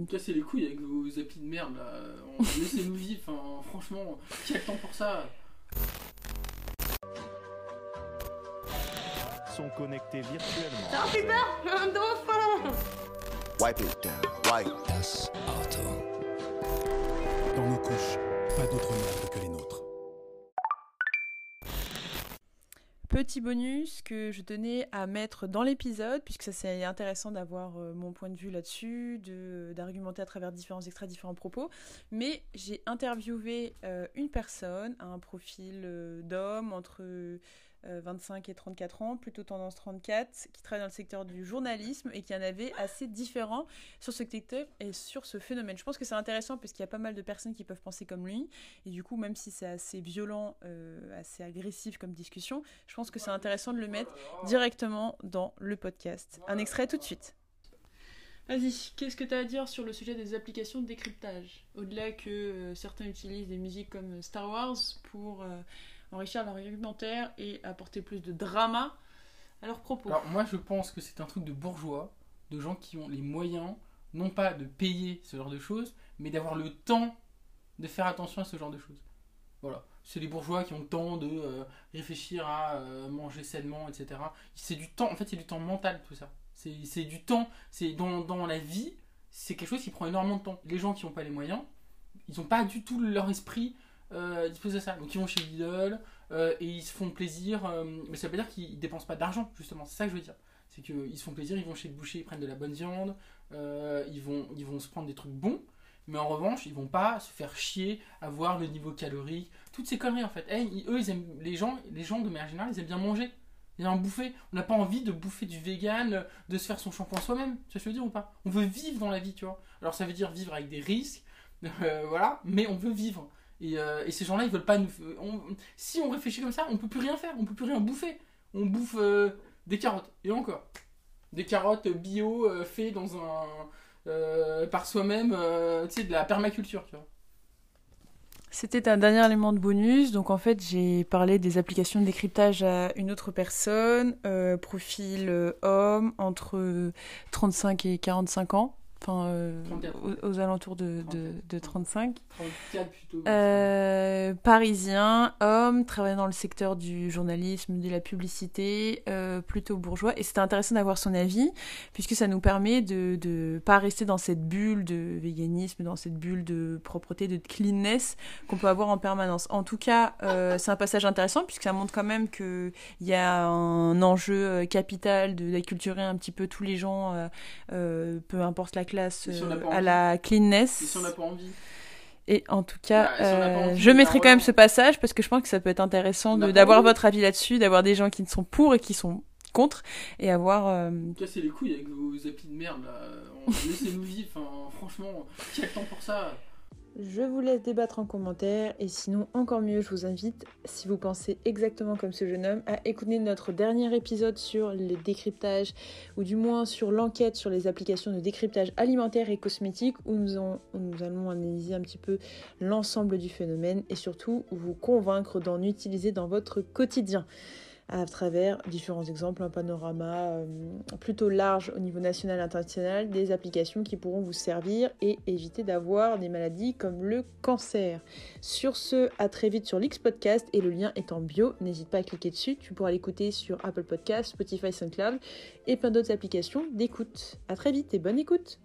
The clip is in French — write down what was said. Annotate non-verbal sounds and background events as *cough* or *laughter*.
Vous me cassez les couilles avec vos applis de merde là. On- Laissez-nous vivre, enfin, franchement, qui a le temps pour ça? Sont connectés virtuellement. Ça fait peur Un dauphin Wipe it down. Wipe. Das Auto. Dans nos couches, pas d'autre merde que les nôtres. Petit bonus que je tenais à mettre dans l'épisode, puisque ça c'est intéressant d'avoir euh, mon point de vue là-dessus, de- d'argumenter à travers différents extraits, différents propos. Mais j'ai interviewé euh, une personne, un profil euh, d'homme entre 25 et 34 ans, plutôt tendance 34, qui travaille dans le secteur du journalisme et qui en avait assez différent sur ce secteur et sur ce phénomène. Je pense que c'est intéressant parce qu'il y a pas mal de personnes qui peuvent penser comme lui. Et du coup, même si c'est assez violent, euh, assez agressif comme discussion, je pense que c'est intéressant de le mettre directement dans le podcast. Un extrait tout de suite. Vas-y, qu'est-ce que tu as à dire sur le sujet des applications de décryptage? Au-delà que euh, certains utilisent des musiques comme Star Wars pour euh, enrichir leur argumentaire et apporter plus de drama à leurs propos. Alors moi je pense que c'est un truc de bourgeois, de gens qui ont les moyens, non pas de payer ce genre de choses, mais d'avoir le temps de faire attention à ce genre de choses. Voilà. C'est les bourgeois qui ont le temps de euh, réfléchir à euh, manger sainement, etc. C'est du temps, en fait c'est du temps mental tout ça. C'est du temps, c'est dans, dans la vie, c'est quelque chose qui prend énormément de temps. Les gens qui n'ont pas les moyens, ils n'ont pas du tout leur esprit euh, disposé à ça. Donc ils vont chez Lidl euh, et ils se font plaisir, euh, mais ça veut pas dire qu'ils dépensent pas d'argent justement, c'est ça que je veux dire. C'est qu'ils se font plaisir, ils vont chez le boucher, ils prennent de la bonne viande, ils, vont, ils vont se prendre des trucs bons, mais en revanche, ils vont pas se faire chier à voir le niveau calorique, toutes ces conneries en fait. Eh, ils- eux, ils aiment, les, gens, les gens de manière générale, ils aiment bien manger, ils aiment bouffer. On n'a pas envie de bouffer du vegan, de se faire son shampoing soi-même, tu vois je veux dire ou pas? On veut vivre dans la vie, tu vois. Alors ça veut dire vivre avec des risques, *laughs* voilà, mais on veut vivre. Et, euh, et ces gens-là, ils veulent pas nous. on- si on réfléchit comme ça, on peut plus rien faire, on peut plus rien bouffer. On bouffe euh, des carottes, et encore. Des carottes bio euh, faites dans un. euh, par soi-même, euh, tu sais, de la permaculture, tu vois. C'était un dernier élément de bonus. Donc en fait, j'ai parlé des applications de décryptage à une autre personne, euh, profil euh, homme entre 35 et 45 ans, enfin euh, 34. aux, aux alentours de, de, de 35. 34 plutôt. Euh, parisien, homme, travaillant dans le secteur du journalisme, de la publicité, euh, plutôt bourgeois. Et c'était intéressant d'avoir son avis, puisque ça nous permet de ne pas rester dans cette bulle de véganisme, dans cette bulle de propreté, de cleanness qu'on peut avoir en permanence. En tout cas, c'est un passage intéressant, puisque ça montre quand même qu'il y a un enjeu capital d'acculturer un petit peu tous les gens, peu importe la classe, si euh, à la cleanness. Et si on n'a pas envie Et en tout cas, Bah, si euh, envie je de mettrai quand même ce passage parce que je pense que ça peut être intéressant d'avoir votre avis là-dessus, d'avoir des gens qui sont pour et qui sont contre, et avoir... euh, cassez les couilles avec vos applis de merde là. Laissez-nous vivre, enfin, franchement, qui a le temps pour ça? Je vous laisse débattre en commentaire et sinon encore mieux je vous invite, si vous pensez exactement comme ce jeune homme, à écouter notre dernier épisode sur les décryptages ou du moins sur l'enquête sur les applications de décryptage alimentaire et cosmétique où nous, où nous allons analyser un petit peu l'ensemble du phénomène et surtout vous convaincre d'en utiliser dans votre quotidien à travers différents exemples, un panorama euh, plutôt large au niveau national et international, des applications qui pourront vous servir et éviter d'avoir des maladies comme le cancer. Sur ce, à très vite sur l'X Podcast et le lien est en bio, n'hésite pas à cliquer dessus, tu pourras l'écouter sur Apple Podcast, Spotify, SoundCloud et plein d'autres applications d'écoute. À très vite et bonne écoute